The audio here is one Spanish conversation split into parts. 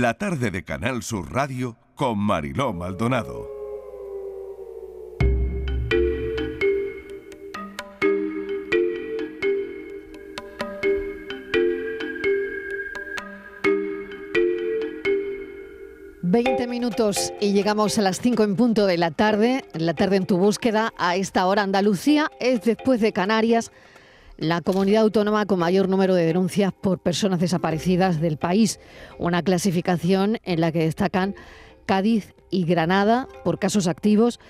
la tarde de Canal Sur Radio con Mariló Maldonado. Veinte minutos y llegamos a las cinco en punto de la tarde, la tarde en tu búsqueda. A esta hora Andalucía es después de Canarias la comunidad autónoma con mayor número de denuncias por personas desaparecidas del país. Una clasificación en la que destacan Cádiz y Granada por casos activos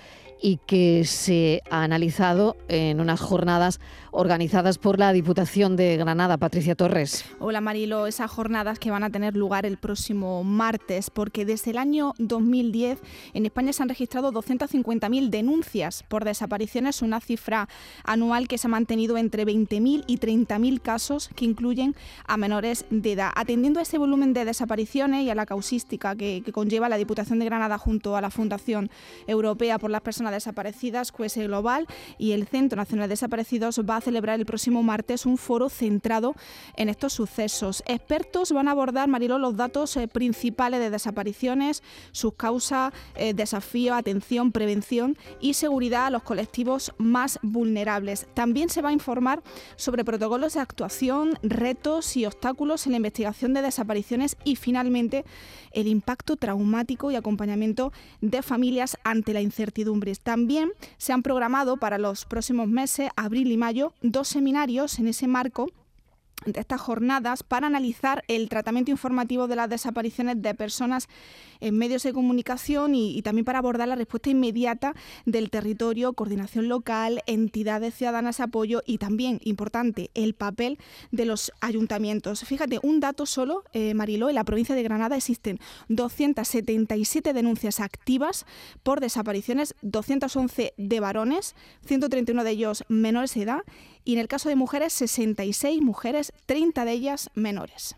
y que se ha analizado en unas jornadas organizadas por la Diputación de Granada. Patricia Torres. Hola Marilo, esas jornadas que van a tener lugar el próximo martes, porque desde el año 2010 en España se han registrado 250.000 denuncias por desapariciones, una cifra anual que se ha mantenido entre 20.000 y 30.000 casos que incluyen a menores de edad. Atendiendo a ese volumen de desapariciones y a la causística que, que conlleva la Diputación de Granada junto a la Fundación Europea por las Personas Desaparecidas, QS Global y el Centro Nacional de Desaparecidos va a celebrar el próximo martes un foro centrado en estos sucesos. Expertos van a abordar, Marilo, los datos eh, principales de desapariciones, sus causas, eh, desafíos, atención, prevención y seguridad a los colectivos más vulnerables. También se va a informar sobre protocolos de actuación, retos y obstáculos en la investigación de desapariciones y finalmente el impacto traumático y acompañamiento de familias ante la incertidumbre. También se han programado para los próximos meses, abril y mayo, dos seminarios en ese marco de estas jornadas para analizar el tratamiento informativo de las desapariciones de personas en medios de comunicación y, también para abordar la respuesta inmediata del territorio, coordinación local, entidades ciudadanas de apoyo y también, importante, el papel de los ayuntamientos. Fíjate, un dato solo, eh, Mariló, en la provincia de Granada existen 277 denuncias activas por desapariciones, 211 de varones, 131 de ellos menores de edad y en el caso de mujeres 66 mujeres, 30 de ellas menores.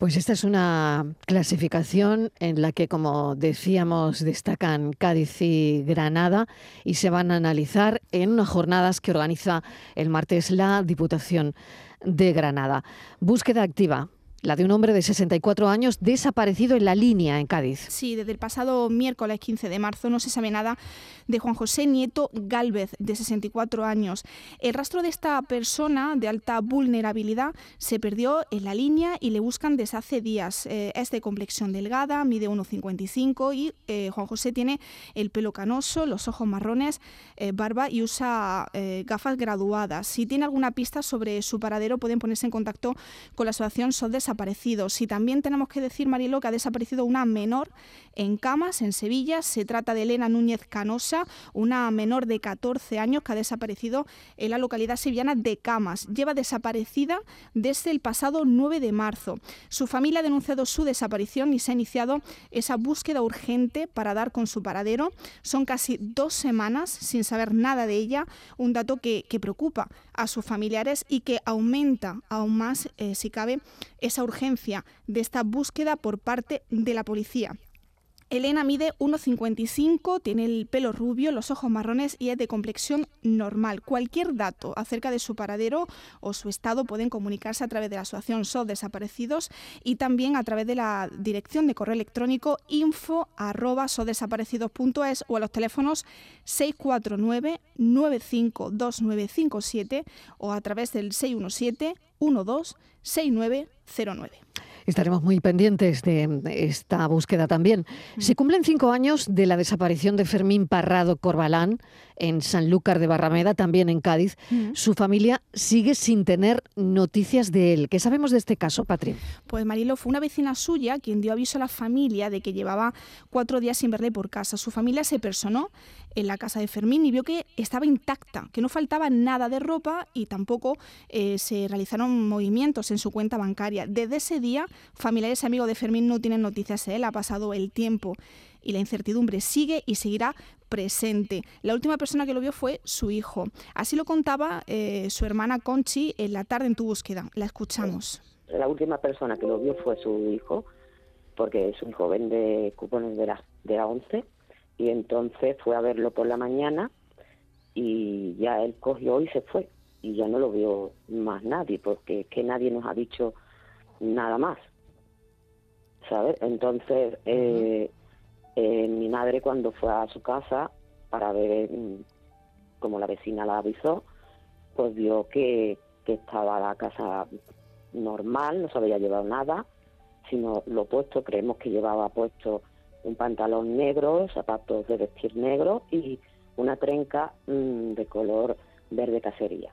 Pues esta es una clasificación en la que, como decíamos, destacan Cádiz y Granada y se van a analizar en unas jornadas que organiza el martes la Diputación de Granada. Búsqueda activa la de un hombre de 64 años desaparecido en la línea en Cádiz. Sí, desde el pasado miércoles 15 de marzo no se sabe nada de Juan José Nieto Gálvez, de 64 años. El rastro de esta persona de alta vulnerabilidad se perdió en la línea y le buscan desde hace días. Eh, es de complexión delgada, mide 1,55 y eh, Juan José tiene el pelo canoso, los ojos marrones, eh, barba y usa gafas graduadas. Si tiene alguna pista sobre su paradero pueden ponerse en contacto con la asociación SODES desaparecidos. Y también tenemos que decir, Marilo, que ha desaparecido una menor en Camas, en Sevilla. Se trata de Elena Núñez Canosa, una menor de 14 años que ha desaparecido en la localidad sevillana de Camas. Lleva desaparecida desde el pasado 9 de marzo. Su familia ha denunciado su desaparición y se ha iniciado esa búsqueda urgente para dar con su paradero. Son casi dos semanas sin saber nada de ella, un dato que, preocupa a sus familiares y que aumenta aún más, eh, si cabe, esa urgencia de esta búsqueda por parte de la policía. Elena mide 1,55, tiene el pelo rubio, los ojos marrones y es de complexión normal. Cualquier dato acerca de su paradero o su estado pueden comunicarse a través de la asociación SOD Desaparecidos y también a través de la dirección de correo electrónico info o a los teléfonos 649 952957 o a través del 617 12 6909. Estaremos muy pendientes de esta búsqueda también. Se cumplen cinco años de la desaparición de Fermín Parrado Corbalán en Sanlúcar de Barrameda, también en Cádiz. Su familia sigue sin tener noticias de él. ¿Qué sabemos de este caso, Patri? Pues Marilo fue una vecina suya quien dio aviso a la familia de que llevaba cuatro días sin verle por casa. Su familia se personó en la casa de Fermín y vio que estaba intacta, que no faltaba nada de ropa y tampoco eh, se realizaron movimientos en su cuenta bancaria. Desde ese día familiares y amigos de Fermín no tienen noticias de él, ha pasado el tiempo y la incertidumbre sigue y seguirá presente. La última persona que lo vio fue su hijo. Así lo contaba eh, su hermana Conchi en la tarde en tu búsqueda. La escuchamos. La última persona que lo vio fue su hijo, porque es un joven de cupones de la, de la 11, y entonces fue a verlo por la mañana y ya él cogió y se fue. Y ya no lo vio más nadie, porque es que nadie nos ha dicho nada más. ¿Sabes? Entonces, eh, eh, mi madre cuando fue a su casa para ver, mm, como la vecina la avisó, pues vio que, que estaba la casa normal, no se había llevado nada, sino lo opuesto, creemos que llevaba puesto un pantalón negro, zapatos de vestir negro y una trenca mm, de color verde cacería.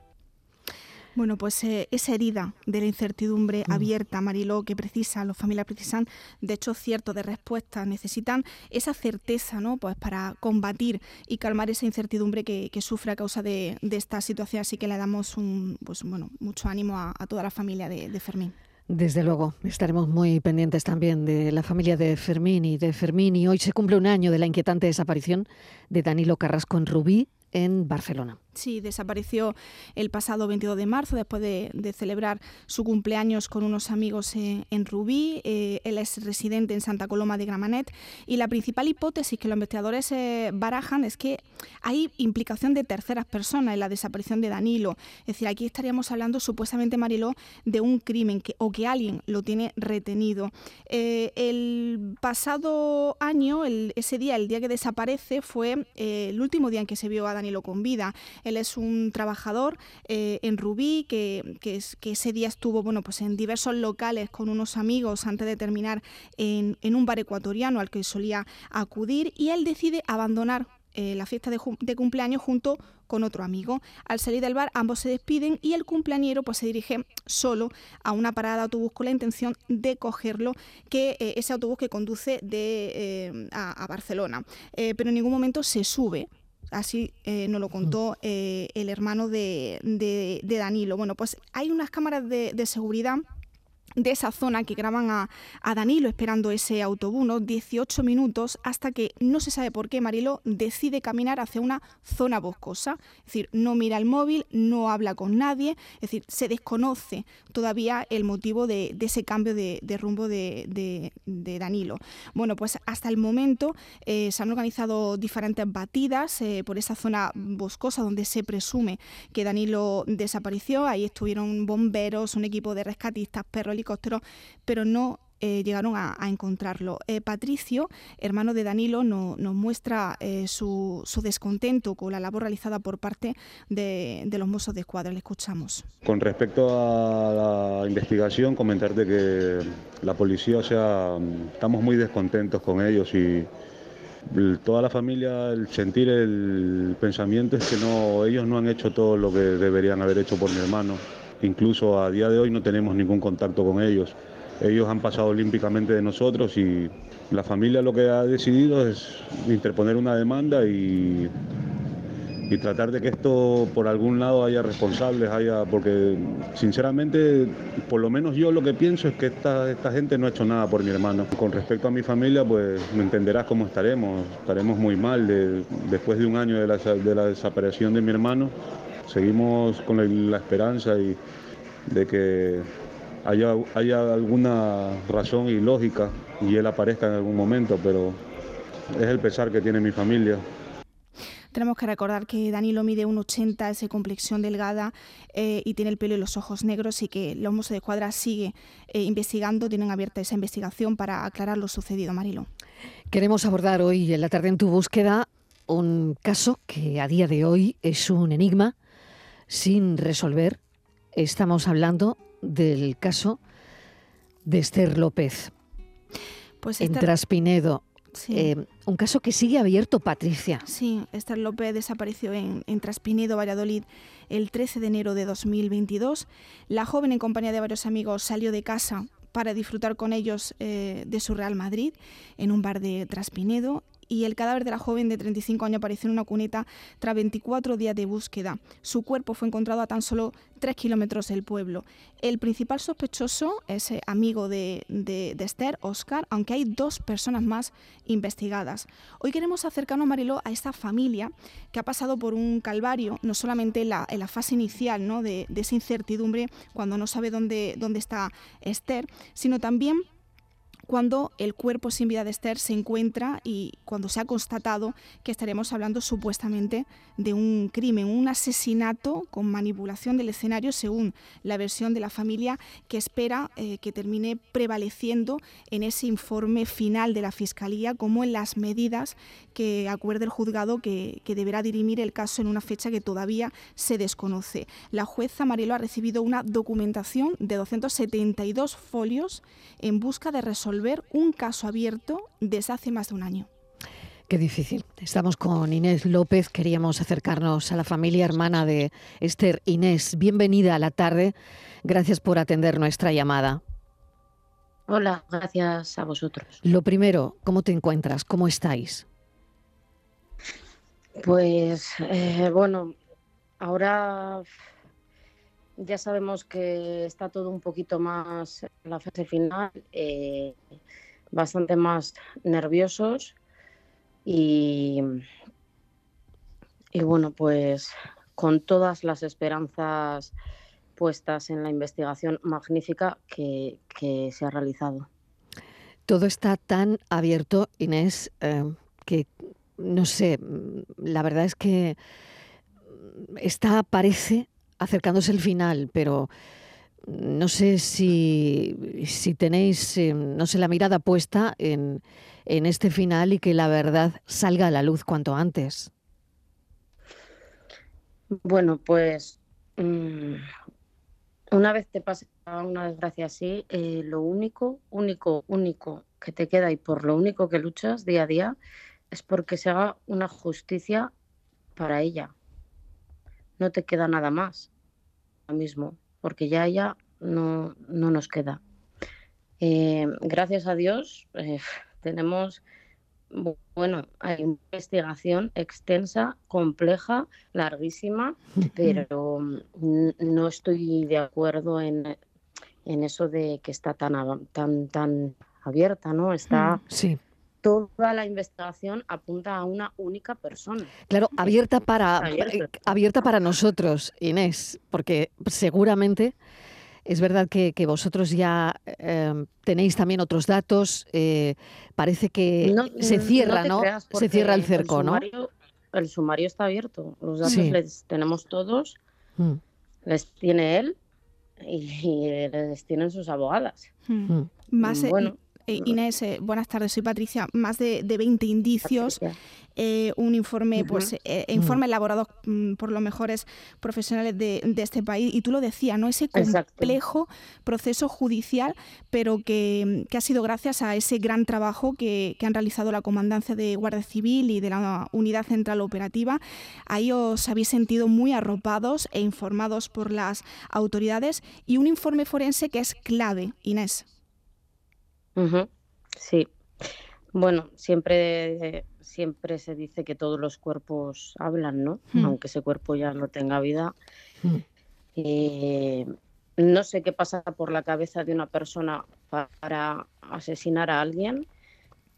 Bueno, pues eh, esa herida de la incertidumbre mm. abierta, Mariló, que precisa, los familias precisan, de hecho, cierto de respuestas, necesitan esa certeza, ¿no? Pues para combatir y calmar esa incertidumbre que, sufre a causa de, esta situación. Así que le damos un, pues, bueno, mucho ánimo a, toda la familia de, de Fermín. Desde luego, estaremos muy pendientes también de la familia de Fermín y de Fermín. Y hoy se cumple un año de la inquietante desaparición de Danilo Carrasco en Rubí, en Barcelona. Sí, desapareció el pasado 22 de marzo después de, celebrar su cumpleaños con unos amigos en, Rubí. Eh, él es residente en Santa Coloma de Gramanet y la principal hipótesis que los investigadores eh, barajan es que hay implicación de terceras personas en la desaparición de Danilo. Es decir, aquí estaríamos hablando supuestamente, Mariló, de un crimen o que alguien lo tiene retenido. Eh, el pasado año, ese día, el día que desaparece, fue el último día en que se vio a Danilo con vida. Él es un trabajador eh, en Rubí que, ese día estuvo bueno, pues en diversos locales con unos amigos antes de terminar en, un bar ecuatoriano al que solía acudir y él decide abandonar eh, la fiesta de, cumpleaños junto con otro amigo. Al salir del bar ambos se despiden y el cumpleañero pues se dirige solo a una parada de autobús con la intención de cogerlo, que eh, ese autobús que conduce de, a, Barcelona. pero en ningún momento se sube Así eh, nos lo contó eh, el hermano de, de, Danilo. Bueno, pues hay unas cámaras de, de seguridad de esa zona que graban a, Danilo esperando ese autobús, 18 minutos, hasta que no se sabe por qué Marilo decide caminar hacia una zona boscosa. Es decir, no mira el móvil, no habla con nadie, es decir, se desconoce todavía el motivo de, ese cambio de, rumbo de, Danilo. Bueno, pues hasta el momento eh, se han organizado diferentes batidas eh, por esa zona boscosa donde se presume que Danilo desapareció. Ahí estuvieron bomberos, un equipo de rescatistas, perros pero no eh, llegaron a, encontrarlo. Eh, Patricio, hermano de Danilo, nos muestra eh, su, descontento con la labor realizada por parte de, los mozos de escuadra. Le escuchamos. Con respecto a la investigación, comentarte que la policía, o sea, estamos muy descontentos con ellos y toda la familia, el sentir, el pensamiento es que no, ellos no han hecho todo lo que deberían haber hecho por mi hermano Incluso a día de hoy no tenemos ningún contacto con ellos. Ellos han pasado olímpicamente de nosotros y la familia lo que ha decidido es interponer una demanda y, y tratar de que esto por algún lado haya responsables, haya, porque sinceramente, por lo menos yo lo que pienso es que esta, esta gente no ha hecho nada por mi hermano. Con respecto a mi familia, pues me entenderás cómo estaremos, estaremos muy mal después de un año de la, de la desaparición de mi hermano seguimos con la, esperanza y de que haya, haya alguna razón y lógica y él aparezca en algún momento, pero es el pesar que tiene mi familia. Tenemos que recordar que Danilo mide 1,80, es de complexión delgada eh, y tiene el pelo y los ojos negros y que los Mossos de Escuadra sigue eh, investigando, tienen abierta esa investigación para aclarar lo sucedido, Marilo. Queremos abordar hoy en la tarde en tu búsqueda un caso que a día de hoy es un enigma sin resolver. Estamos hablando del caso de Esther López. Pues en Traspinedo. Eh, un caso que sigue abierto, Patricia. Sí, Esther López desapareció en, Traspinedo, Valladolid, el 13 de enero de 2022. La joven, en compañía de varios amigos, salió de casa para disfrutar con ellos eh, de su Real Madrid en un bar de Traspinedo y el cadáver de la joven de 35 años apareció en una cuneta tras 24 días de búsqueda. Su cuerpo fue encontrado a tan solo 3 kilómetros del pueblo. El principal sospechoso es eh, amigo de, Esther, Oscar, aunque hay dos personas más investigadas. Hoy queremos acercarnos, Mariló, a esta familia que ha pasado por un calvario, no solamente en la, fase inicial ¿no? de, esa incertidumbre cuando no sabe dónde, dónde está Esther, sino también cuando el cuerpo sin vida de Esther se encuentra y cuando se ha constatado que estaremos hablando supuestamente de un crimen, un asesinato con manipulación del escenario según la versión de la familia que espera eh, que termine prevaleciendo en ese informe final de la Fiscalía como en las medidas que acuerde el juzgado que, deberá dirimir el caso en una fecha que todavía se desconoce. La jueza Marielo ha recibido una documentación de 272 folios en busca de resolver un caso abierto desde hace más de un año. Qué difícil. Estamos con Inés López. Queríamos acercarnos a la familia hermana de Esther. Inés, bienvenida a la tarde. Gracias por atender nuestra llamada. Hola, gracias a vosotros. Lo primero, ¿cómo te encuentras? ¿Cómo estáis? Pues eh, bueno, ahora ya sabemos que está todo un poquito más en la fase final, eh, bastante más nerviosos y, y bueno, pues con todas las esperanzas puestas en la investigación magnífica que, que se ha realizado. Todo está tan abierto, Inés, eh, que no sé, la verdad es que está, parece acercándose el final, pero no sé si, si tenéis, eh, no sé, la mirada puesta en, en este final y que la verdad salga a la luz cuanto antes. Bueno, pues mm, una vez te pasa una desgracia así, eh, lo único, único, único que te queda y por lo único que luchas día a día es porque se haga una justicia para ella. No te queda nada más ahora mismo, porque ya ella no, no nos queda. Eh, gracias a Dios eh, tenemos, bueno, hay investigación extensa, compleja, larguísima, pero no estoy de acuerdo en, en eso de que está tan, tan, tan abierta, ¿no? Está Sí. Toda la investigación apunta a una única persona. Claro, abierta para, eh, abierta para nosotros, Inés, porque seguramente es verdad que, que vosotros ya eh, tenéis también otros datos. eh, parece que No- se cierra, te ¿no? se cierra el cerco, ¿no? sumario- El sumario está abierto. Los datos Sí. les tenemos todos, Mm, les tiene él y, y les tienen sus abogadas. Hmm. mm. Más, eh, Bueno, eh, Inés, eh, buenas tardes, soy Patricia. Más de, de 20 indicios, eh, un informe, pues, eh, informe elaborado mm, por los mejores profesionales de, de este país. Y tú lo decías, ¿no? Ese Exacto. complejo proceso judicial, pero que, que ha sido gracias a ese gran trabajo que, que han realizado la Comandancia de Guardia Civil y de la Unidad Central Operativa. Ahí os habéis sentido muy arropados e informados por las autoridades y un informe forense que es clave, Inés. Sí. Bueno, siempre, siempre se dice que todos los cuerpos hablan, ¿no? Hmm. Aunque ese cuerpo ya no tenga vida. Mm. Eh, no sé qué pasa por la cabeza de una persona para asesinar a alguien,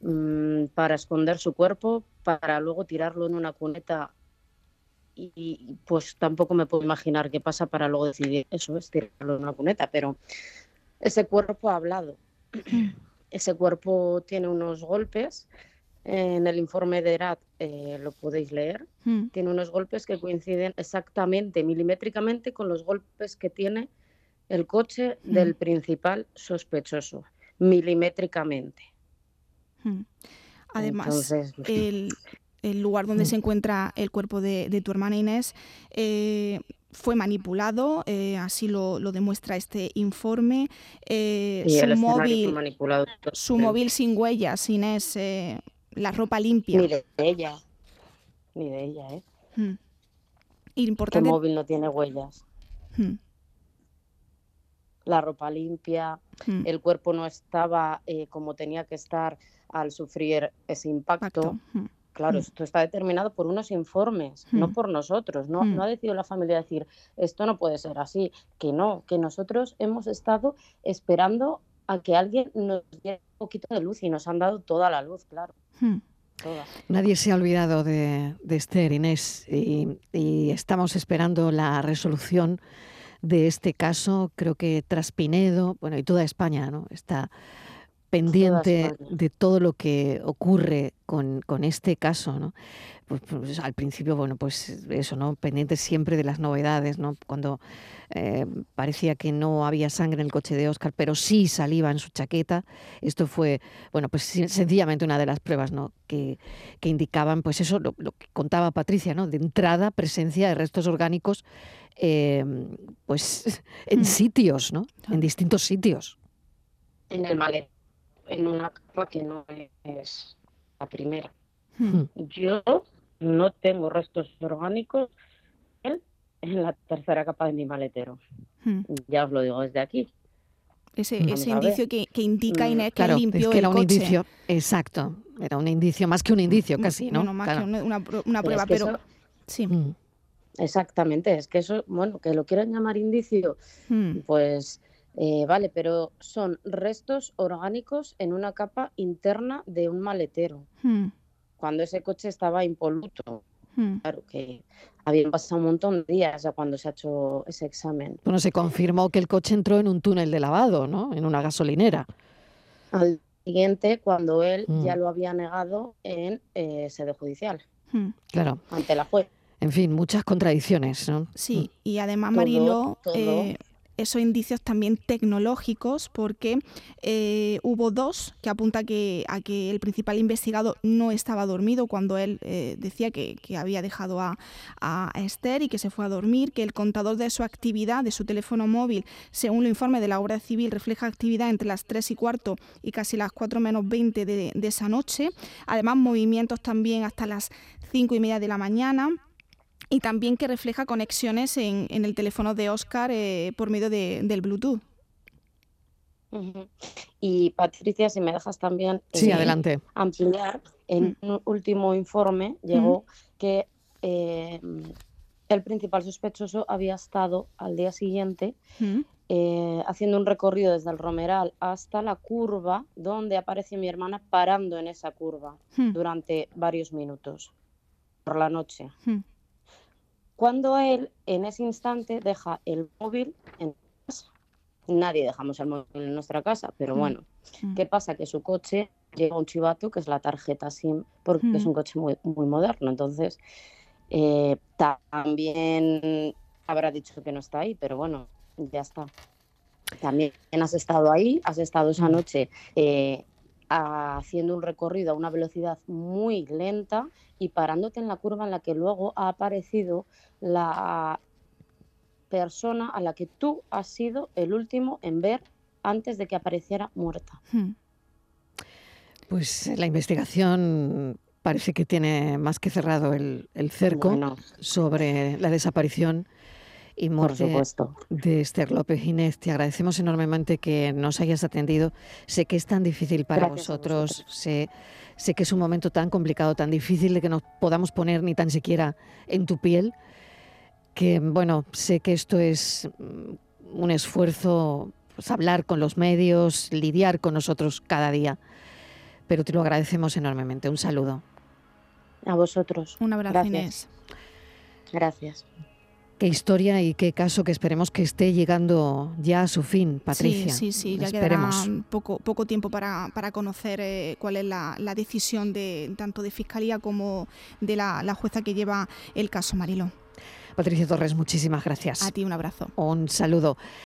mm, para esconder su cuerpo, para luego tirarlo en una cuneta. Y, y, pues tampoco me puedo imaginar qué pasa para luego decidir eso, es tirarlo en una cuneta, pero ese cuerpo ha hablado. Ese cuerpo tiene unos golpes. En el informe de ERAT eh, lo podéis leer Hmm. tiene unos golpes que coinciden exactamente, milimétricamente, con los golpes que tiene el coche del principal sospechoso, milimétricamente. Hmm. Además, Entonces, el, el lugar donde se encuentra el cuerpo de, de tu hermana Inés eh, fue manipulado, eh, así lo, lo demuestra este informe. Eh, el su móvil, manipulado. su móvil sin huellas, Inés, eh, la ropa limpia. Ni de ella, ni de ella, ¿eh? Hmm. ¿Qué Importante. móvil no tiene huellas? Hmm, La ropa limpia, hmm. el cuerpo no estaba eh, como tenía que estar al sufrir ese impacto. Pacto. Claro, Mm. esto está determinado por unos informes, no Mm. por nosotros. No, Mm. no ha decidido la familia decir, esto no puede ser así, que no, que nosotros hemos estado esperando a que alguien nos diera un poquito de luz y nos han dado toda la luz, claro, toda. Nadie se ha olvidado de, de Esther, Inés, y, y estamos esperando la resolución de este caso. Creo que tras Pinedo, bueno, y toda España, ¿no? Está pendiente de todo lo que ocurre con, con este caso, ¿no? Pues, pues, al principio, bueno, pues eso, ¿no? Pendiente siempre de las novedades, ¿no? Cuando eh, parecía que no había sangre en el coche de Oscar, pero sí saliva en su chaqueta. Esto fue, bueno, pues sencillamente una de las pruebas, ¿no? Que, que indicaban, pues eso, lo, que contaba Patricia, ¿no? De entrada, presencia de restos orgánicos, eh, pues en mm. sitios, ¿no? En distintos sitios. En el maletero, en una capa que no es la primera. Hmm. Yo no tengo restos orgánicos en la tercera capa de mi maletero. Hmm. Ya os lo digo desde aquí. Ese, indicio que, indica mm, Inés que claro, es que era un indicio, exacto, era un indicio, más que un indicio casi, ¿no? más que una, prueba, pero, sí. Mm. Exactamente, es que eso, bueno, que lo quieran llamar indicio, pues eh, vale, pero son restos orgánicos en una capa interna de un maletero cuando ese coche estaba impoluto. Hmm. Claro que habían pasado un montón de días ya cuando se ha hecho ese examen. Bueno, se confirmó que el coche entró en un túnel de lavado, ¿no? En una gasolinera. Al siguiente, cuando él hmm. ya lo había negado en eh, sede judicial. Hmm. Claro. Ante la juez. En fin, muchas contradicciones, ¿no? Sí, y además, Marilo, eh, esos indicios también tecnológicos, porque eh, hubo dos que apunta que, a que el principal investigado no estaba dormido cuando él eh, decía que, había dejado a, Esther y que se fue a dormir, que el contador de su actividad, de su teléfono móvil, según el informe de la obra Civil, refleja actividad entre las 3 y cuarto y casi las 4 menos 20 de, de esa noche. Además, movimientos también hasta las 5 y media de la mañana y también que refleja conexiones en, en el teléfono de Oscar eh, por medio de, del Bluetooth. Y Patricia, si me dejas también sí, eh, adelante. ampliar, en mm. un último informe llegó que eh, el principal sospechoso había estado al día siguiente haciendo un recorrido desde el Romeral hasta la curva donde aparece mi hermana parando en esa curva durante varios minutos por la noche cuando él en ese instante deja el móvil en casa. Nadie dejamos el móvil en nuestra casa, pero mm. bueno, mm. ¿qué pasa? Que su coche lleva un chivato que es la tarjeta SIM, porque es un mm. coche muy, muy moderno. Entonces, eh, también habrá dicho que no está ahí, pero bueno, ya está. También has estado ahí, has estado esa noche eh, haciendo un recorrido a una velocidad muy lenta y parándote en la curva en la que luego ha aparecido la persona a la que tú has sido el último en ver antes de que apareciera muerta. Hmm. Pues la investigación parece que tiene más que cerrado el, cerco sobre la desaparición y muerte de Esther López Inés. Te agradecemos enormemente que nos hayas atendido. Sé que es tan difícil para vosotros, sé, sé que es un momento tan complicado, tan difícil de que nos podamos poner ni tan siquiera en tu piel, que bueno, sé que esto es mm, un esfuerzo, pues, hablar con los medios, lidiar con nosotros cada día, pero te lo agradecemos enormemente. Un saludo. A vosotros. Un abrazo, Inés. Gracias. Qué historia y qué caso que esperemos que esté llegando ya a su fin, Patricia. Sí, sí, sí, ya quedará poco, poco tiempo para, para conocer eh, cuál es la, decisión de tanto de Fiscalía como de la, la jueza que lleva el caso Marilo. Patricia Torres, muchísimas gracias. A ti un abrazo. Un saludo.